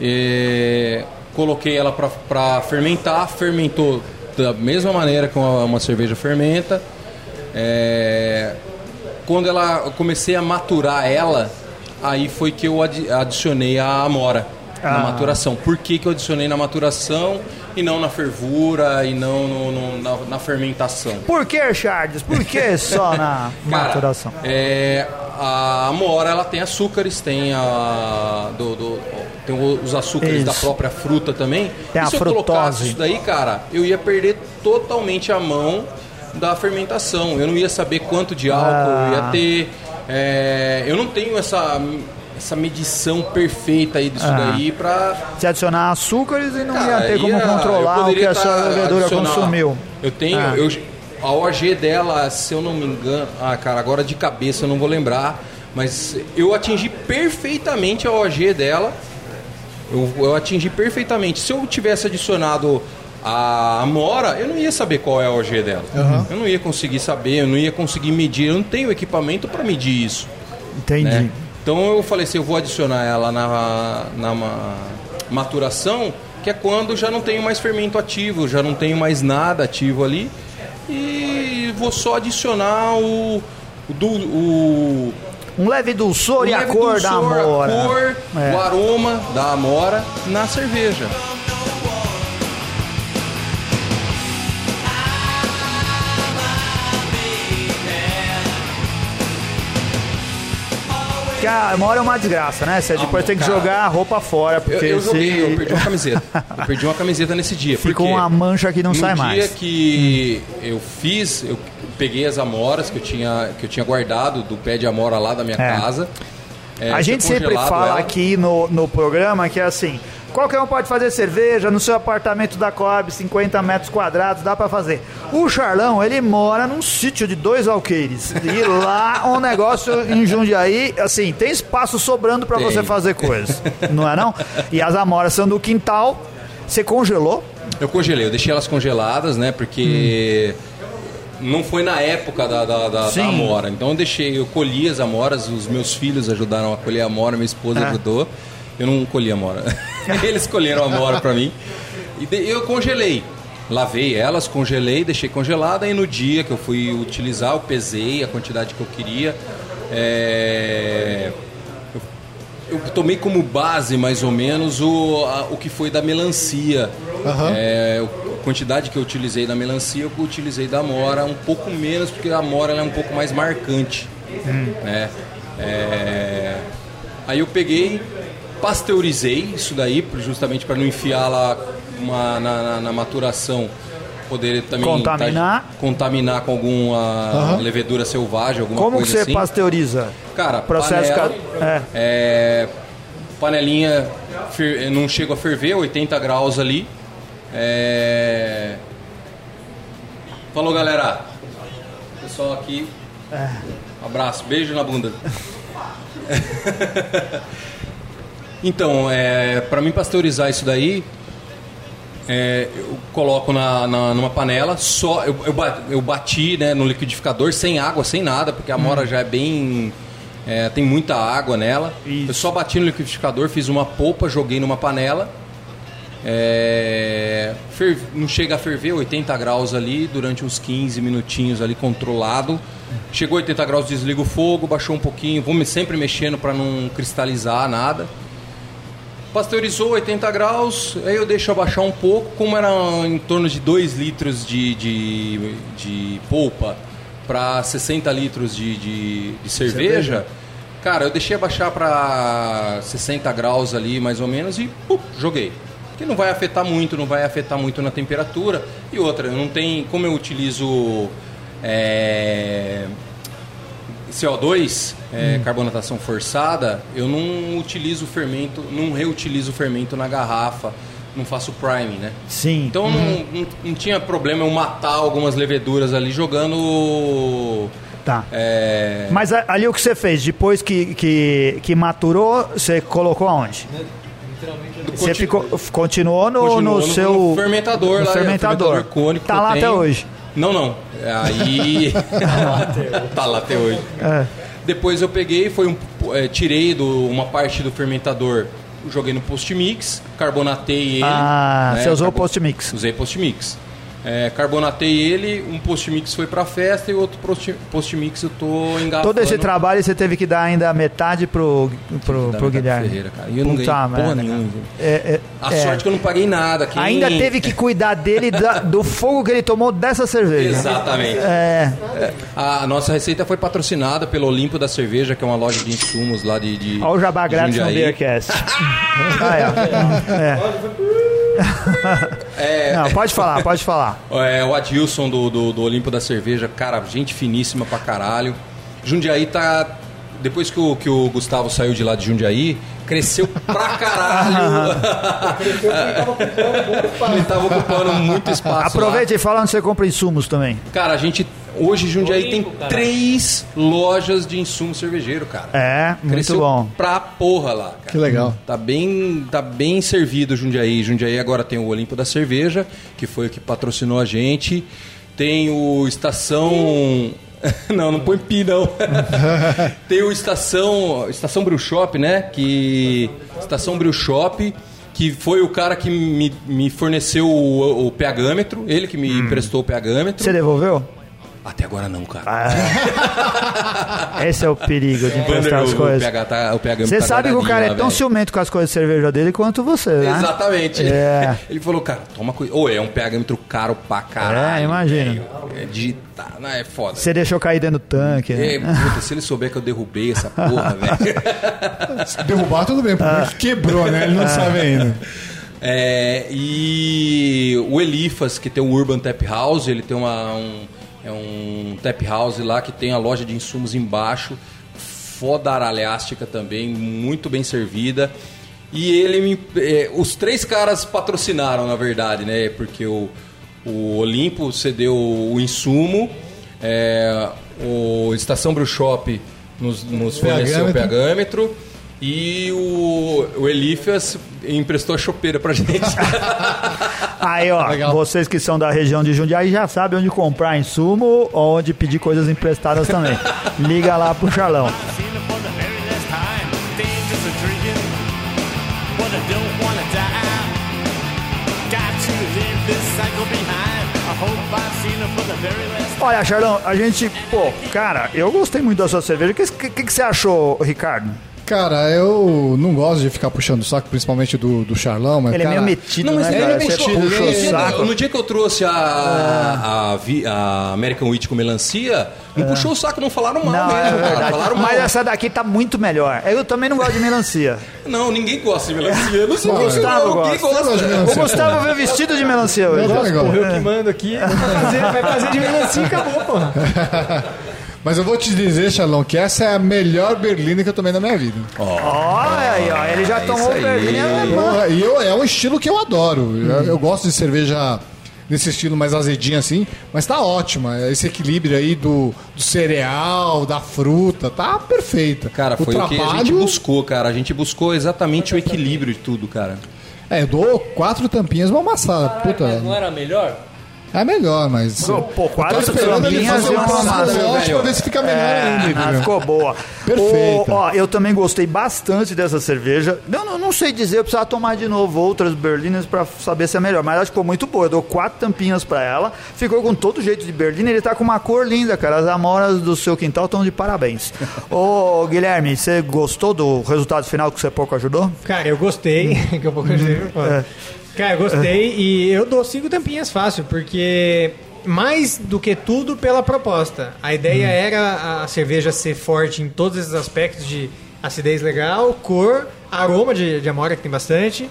e coloquei ela para fermentar, fermentou da mesma maneira que uma, uma cerveja fermenta. É, quando ela eu comecei a maturar ela, aí foi que eu adi- adicionei a amora na Ah. maturação. Por que, que eu adicionei na maturação e não na fervura e não no- no- na, na fermentação? Por que, Charles? Por que só na Cara, maturação? é, a amora ela tem açúcares, tem a do, do- tem os açúcares Isso. da própria fruta também. Tem e a se eu colocasse frutose. isso daí, cara, eu ia perder totalmente a mão da fermentação. Eu não ia saber quanto de álcool Ah. eu ia ter. É, eu não tenho essa essa medição perfeita aí disso Ah. daí pra Se adicionar açúcares e não ia Cara, ter como ia- controlar eu o que a sua tá levedura adicionar- consumiu. Eu tenho, Ah. eu, a OG dela, se eu não me engano, ah, cara, agora de cabeça eu não vou lembrar, mas eu atingi perfeitamente a OG dela. Eu, eu atingi perfeitamente. Se eu tivesse adicionado a Amora, eu não ia saber qual é a OG dela. Eu não ia conseguir saber, eu não ia conseguir medir. Eu não tenho equipamento para medir isso Entendi. né? Então eu falei assim, eu vou adicionar ela na, na ma- maturação, que é quando já não tenho mais fermento ativo, já não tenho mais nada ativo ali. E vou só adicionar o, o, o, Um leve dulçor o e a leve cor da dulçor, amora. A cor, É. o aroma da amora na cerveja. Que a amora é uma desgraça, né? Você depois tem que cara. jogar a roupa fora, Eu, porque eu se... joguei, eu perdi uma camiseta. Eu perdi uma camiseta nesse dia. Ficou uma mancha que não no sai dia mais. que eu fiz, eu peguei as amoras que eu tinha, que eu tinha guardado do pé de amora lá da minha É. casa. É, a gente sempre fala ela. aqui no, no programa que é assim: qualquer um pode fazer cerveja no seu apartamento da Coab, 50 metros quadrados, dá pra fazer. O Charlão, ele mora num sítio de dois alqueires. E lá um negócio em Jundiaí, assim, tem espaço sobrando pra Tem. você fazer coisas. Não é não? E as amoras são do quintal. Você congelou? Eu congelei, eu deixei elas congeladas, né? Porque não foi na época da, da, da- da amora. Então eu deixei, eu colhi as amoras, os meus filhos ajudaram a colher a amora, minha esposa É. ajudou. Eu não colhi a amora. Eles colheram a amora pra mim. E eu congelei. Lavei elas, congelei, deixei congelada e no dia que eu fui utilizar, eu pesei a quantidade que eu queria. É, eu tomei como base, mais ou menos, o, a- o que foi da melancia. Aham. É, a quantidade que eu utilizei da melancia, eu utilizei da amora um pouco menos, porque a amora ela é um pouco mais marcante. Né? É, aí eu peguei, pasteurizei isso daí, justamente para não enfiar lá uma- na, na- na maturação, poder também Contaminar. tá- contaminar com alguma Aham. levedura selvagem, alguma Como que coisa você assim. pasteuriza? Cara, Processo panela, ca- é. é, panelinha fer- não chega a ferver, 80 graus ali. É... Falou, galera. Pessoal aqui. É. Abraço, beijo na bunda. então, é, para mim pasteurizar isso daí, É, eu coloco na, na- numa panela, só eu, eu, eu bati né, no liquidificador sem água, sem nada, porque a mora já é bem. é, tem muita água nela. Eu só bati no liquidificador, fiz uma polpa, joguei numa panela. É, não chega a ferver 80 graus ali durante uns 15 minutinhos ali controlado. Chegou 80 graus, desliga o fogo, baixou um pouquinho, vou me- sempre mexendo para não cristalizar nada. Pasteurizou 80 graus, aí eu deixo abaixar um pouco, como era em torno de 2 litros de, de, de polpa para 60 litros de, de, de cerveja, cara, eu deixei abaixar para 60 graus ali mais ou menos e pum, joguei. Que não vai afetar muito, não vai afetar muito na temperatura. E outra, eu não tem. Como eu utilizo. é, CO2, é, carbonatação forçada, eu não utilizo fermento, não reutilizo fermento na garrafa, não faço priming, né? Sim. Então não, não, não tinha problema eu matar algumas leveduras ali jogando. Tá. é, Mas ali o que você fez, depois que, que, que maturou, você colocou aonde? Você conti- ficou, continuou no, continuou no seu fermentador no lá, é o fermentador. cônico tá lá até tenho. hoje. Não, não. Aí. tá lá até hoje. É. Depois eu peguei, foi um, é, tirei do, uma parte do fermentador, joguei no post-mix, carbonatei ele. Ah, né, você usou o carbo- post-mix. Usei post-mix. É, carbonatei ele, um post-mix foi pra festa e outro post- post-mix eu tô engarrafando. Todo esse trabalho você teve que dar ainda metade pro, pro, pro Guilherme. Ferreira, cara. E eu não Puta ganhei porra nenhuma. É, é, A é. sorte que eu não paguei nada. Quem... Ainda teve que cuidar dele da- do fogo que ele tomou dessa cerveja. Exatamente. É, A nossa receita foi patrocinada pelo Olimpo da Cerveja, que é uma loja de insumos lá de. de olha o jabá de grátis no. Beercast. Ah, é. É. Não, pode falar, pode falar. É, o Adilson do, do, do Olimpo da Cerveja, cara, gente finíssima pra caralho. Jundiaí tá. Depois que o, que o Gustavo saiu de lá de Jundiaí, cresceu pra caralho. Ele tava ocupando muito espaço. Aproveita e fala onde você compra insumos também. lá. Cara, a gente. Hoje Jundiaí Olimpo, tem caralho. três lojas de insumo cervejeiro, cara. É, muito Cresceu bom. pra porra lá, cara. Que legal. Tá bem, tá bem servido Jundiaí. Jundiaí agora tem o Olimpo da Cerveja, que foi o que patrocinou a gente. Tem o Estação. Não, não põe pi, não. tem o Estação. Estação Brew Shop, né? Que. Estação Brew Shop. Que foi o cara que me, me forneceu o, o pHmetro, ele que me emprestou o pHmetro. Você devolveu? Até agora não, cara. Ah, esse é o perigo de emprestar as o, coisas. PH tá, o pHmetro Você tá sabe que o cara é lá, tão velho. ciumento com as coisas de cerveja dele quanto você, né? Exatamente. É. Ele falou, cara, toma cuidado. Ou é um pHmetro caro pra caralho. É, imagina. É digitar, não é foda. Você deixou cair dentro do tanque. né? É, puta, se ele souber que eu derrubei essa porra, velho. Se derrubar, tudo bem, porque quebrou, né? Ele não sabe ainda. É, e o Elifas, que tem o Urban Tap House, ele tem uma, um, é um tap house lá que tem a loja de insumos embaixo, foda aralhástica também, muito bem servida. E ele me, é, os três caras patrocinaram, na verdade, né? Porque o, o Olimpo cedeu o insumo, é, o Estação Brew Shop nos, nos forneceu o pHmetro. E o, o emprestou a chopeira pra gente. Aí, ó, Legal. vocês que são da região de Jundiaí já sabem onde comprar insumo ou onde pedir coisas emprestadas também. Liga lá pro Charlão. Olha, Charlão, a gente, pô, cara, eu gostei muito da sua cerveja. O que, que, que você achou, Ricardo? Cara, eu não gosto de ficar puxando o saco, principalmente do, do Charlão, mas Ele é cara, meio metido, Não, mas né, ele cara? é Você metido, puxa o ele- saco. No dia que eu trouxe a, a, a American Wheat com melancia, não puxou o saco, não falaram mal Não, mesmo, é cara. verdade. Falaram mal. Mas essa daqui tá muito melhor. Eu também não gosto de melancia. Não, ninguém gosta de melancia. Eu não sei que Gustavo não, gosta. Eu gosto gosta. O melancia. Gustavo veio vestido de melancia hoje. Legal. Porra, eu que mando aqui. Vai fazer, vai fazer de melancia e acabou, porra. Mas eu vou te dizer, Charlão, que essa é a melhor berlina que eu tomei na minha vida. Olha aí, ó. Ele já tomou o aí. Berlim alemão. Porra, e eu, é um estilo que eu adoro. Eu, eu gosto de cerveja nesse estilo mais azedinho assim, mas tá ótima. Esse equilíbrio aí do, do cereal, da fruta, tá perfeita. Cara, foi o, que a gente buscou, cara. A gente buscou exatamente o equilíbrio de tudo, cara. É, eu dou quatro tampinhas uma amassada. Puta, Mas não era melhor? É melhor, mas. Pô, quatro Tô esperando ele tampinhas fazer e uma lote pra ver se fica melhor ainda. Ah, ficou boa. Perfeita. Ô, ó, eu também gostei bastante dessa cerveja. Eu não, não sei dizer, eu precisava tomar de novo outras berlinas pra saber se é melhor, mas acho que ficou muito boa. Eu dou quatro tampinhas pra ela. Ficou com todo jeito de berlina. Ele tá com uma cor linda, cara. As amoras do seu quintal estão de parabéns. Ô, Guilherme, você gostou do resultado final que você pouco ajudou? Cara, eu gostei. que eu pouco ajudei, foda. Cara, gostei e eu dou cinco tampinhas fácil, porque mais do que tudo pela proposta. A ideia era a cerveja ser forte em todos esses aspectos de acidez legal, cor, aroma de, de amora que tem bastante.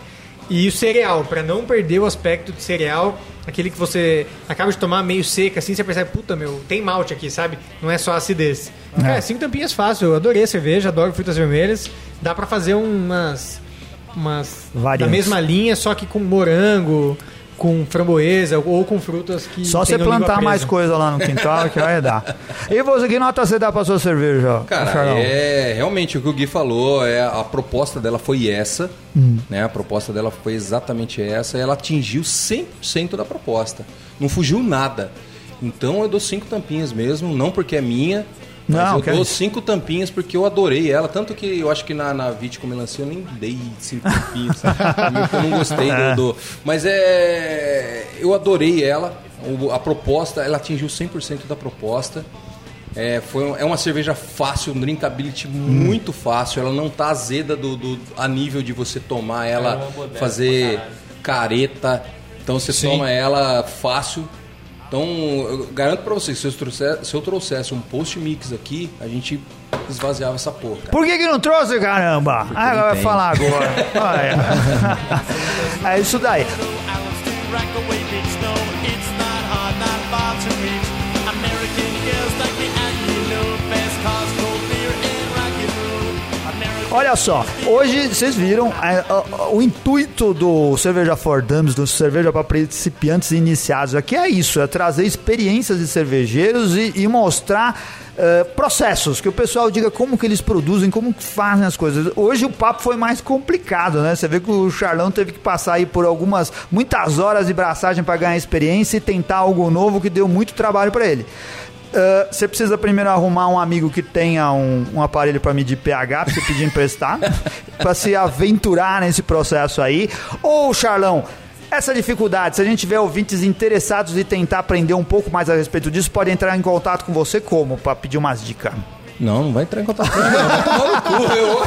E o cereal, pra não perder o aspecto de cereal, aquele que você acaba de tomar meio seco, assim, você percebe, puta, meu, tem malte aqui, sabe? Não é só acidez. Cara, cinco tampinhas fácil, eu adorei a cerveja, adoro frutas vermelhas. Dá pra fazer umas. Umas. da Variantes. mesma linha, só que com morango, com framboesa ou com frutas que. Só você plantar mais coisa lá no quintal que vai dar. E você, que nota você dá pra sua cerveja? Cara, é realmente o que o Gui falou, é a proposta dela foi essa, né? A proposta dela foi exatamente essa, ela atingiu 100% da proposta. Não fugiu nada. Então eu dou cinco tampinhas mesmo, não porque é minha, Não, eu é dou cinco tampinhas porque eu adorei ela, tanto que eu acho que na, na Vite com melancia eu nem dei cinco tampinhas, eu não gostei do, do- Mas é. Eu adorei ela, o- a proposta, ela atingiu 100% da proposta. É, foi, é uma cerveja fácil, um drinkability muito fácil. Ela não tá azeda do, do- a nível de você tomar ela, fazer careta. Então você toma ela fácil. Então eu garanto pra vocês, se eu, trouxer- se eu trouxesse um post mix aqui, a gente esvaziava essa porra. cara. Por que, que não trouxe, caramba? Ah, vai falar agora. É isso daí. Olha só, hoje vocês viram é, ó, ó, o intuito do Cerveja for Dummies, do Cerveja para Principiantes e Iniciados aqui é isso, é trazer experiências de cervejeiros e, e mostrar eh, processos, que o pessoal diga como que eles produzem, como que fazem as coisas. Hoje o papo foi mais complicado, né? Você vê que o Charlão teve que passar aí por algumas, muitas horas de braçagem para ganhar experiência e tentar algo novo que deu muito trabalho para ele. Uh, Você precisa primeiro arrumar um amigo que tenha um, um aparelho para medir pH, pra você pedir emprestado, para se aventurar nesse processo aí. Ou, Charlão, essa dificuldade, se a gente tiver ouvintes interessados e tentar aprender um pouco mais a respeito disso, pode entrar em contato com você como? Para pedir umas dicas. Não, não vai entrar em contato comigo, não. Vai tomar no cu, eu.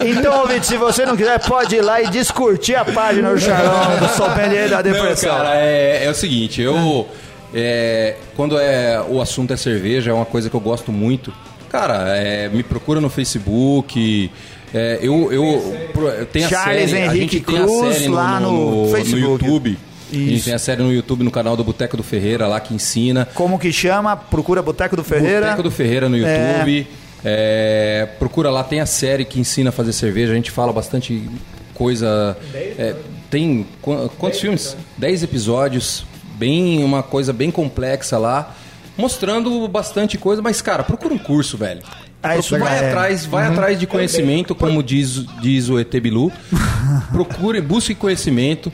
Então, ouvinte, se você não quiser, pode ir lá e descurtir a página do Charlão, do Sommelier da Depressão. Não, cara, é, é o seguinte, eu. É, quando é, o assunto é cerveja, é uma coisa que eu gosto muito. Cara, é, me procura no Facebook. é, eu, eu, eu tenho a Charles série, a Henrique gente tem a Cruz série lá no Facebook. YouTube. A gente Isso. tem a série no YouTube, no canal do Boteco do Ferreira, lá que ensina. Como que chama? Procura Boteco do Ferreira. Boteco do Ferreira no YouTube. É, procura lá, tem a série que ensina a fazer cerveja. A gente fala bastante coisa. é, tem qu- quantos filmes? Dez episódios. Bem, uma coisa bem complexa lá. Mostrando bastante coisa, mas, cara, procura um curso, velho. Ah, isso vai é. atrás, vai atrás de conhecimento, como diz, diz o ET Bilu. Procure, busque conhecimento.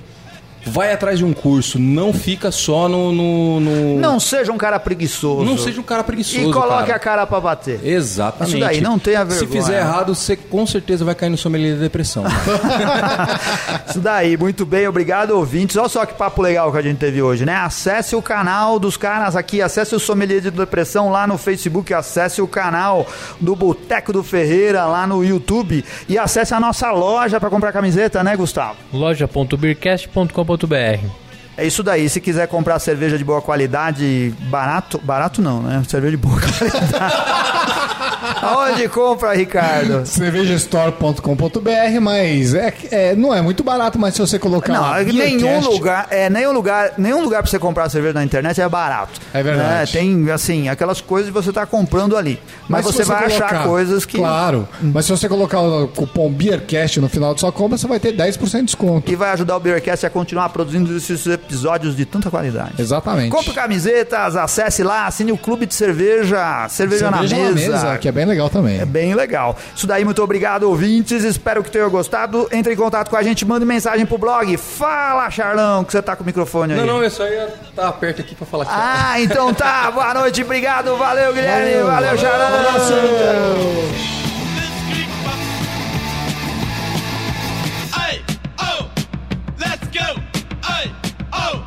Vai atrás de um curso, não fica só no. no- no- Não seja um cara preguiçoso. não seja um cara preguiçoso. E coloque cara. a cara pra bater. Exatamente. Isso daí, não tenha Se vergonha. fizer errado, você com certeza vai cair no sommelier da depressão. Isso daí, muito bem, obrigado ouvintes. Olha só que papo legal que a gente teve hoje, né? Acesse o canal dos caras aqui, acesse o Sommelier de Depressão lá no Facebook, acesse o canal do Boteco do Ferreira lá no YouTube e acesse a nossa loja para comprar camiseta, né, Gustavo? É isso daí, se quiser comprar cerveja de boa qualidade, barato, barato não, né? Cerveja de boa qualidade. Aonde compra, Ricardo? cervejastore.com.br, mas é, é, não é muito barato, mas se você colocar Não, nenhum lugar, é, nenhum lugar, nenhum lugar para você comprar cerveja na internet é barato. É verdade. Né? Tem assim, aquelas coisas que você tá comprando ali. Mas, se você, vai achar colocar- coisas que Claro, mas se você colocar o cupom BeerCast no final da sua compra, você vai ter 10% de desconto. e vai ajudar o Beercast a continuar produzindo esses episódios de tanta qualidade. Exatamente. Compre camisetas, acesse lá, assine o Clube de Cerveja, Cerveja, Cerveja na, mesa, que é bem legal também. É bem legal. Isso daí, muito obrigado, ouvintes. Espero que tenham gostado. Entre em contato com a gente, mande mensagem pro blog. Fala, Charlão, que você tá com o microfone aí. Não, não, eu só ia tá perto aqui pra falar que Ah, é. então tá. Boa noite, obrigado. Valeu, Guilherme. Valeu, valeu, valeu Charlão. Valeu. Oh, let's go! Oh, oh,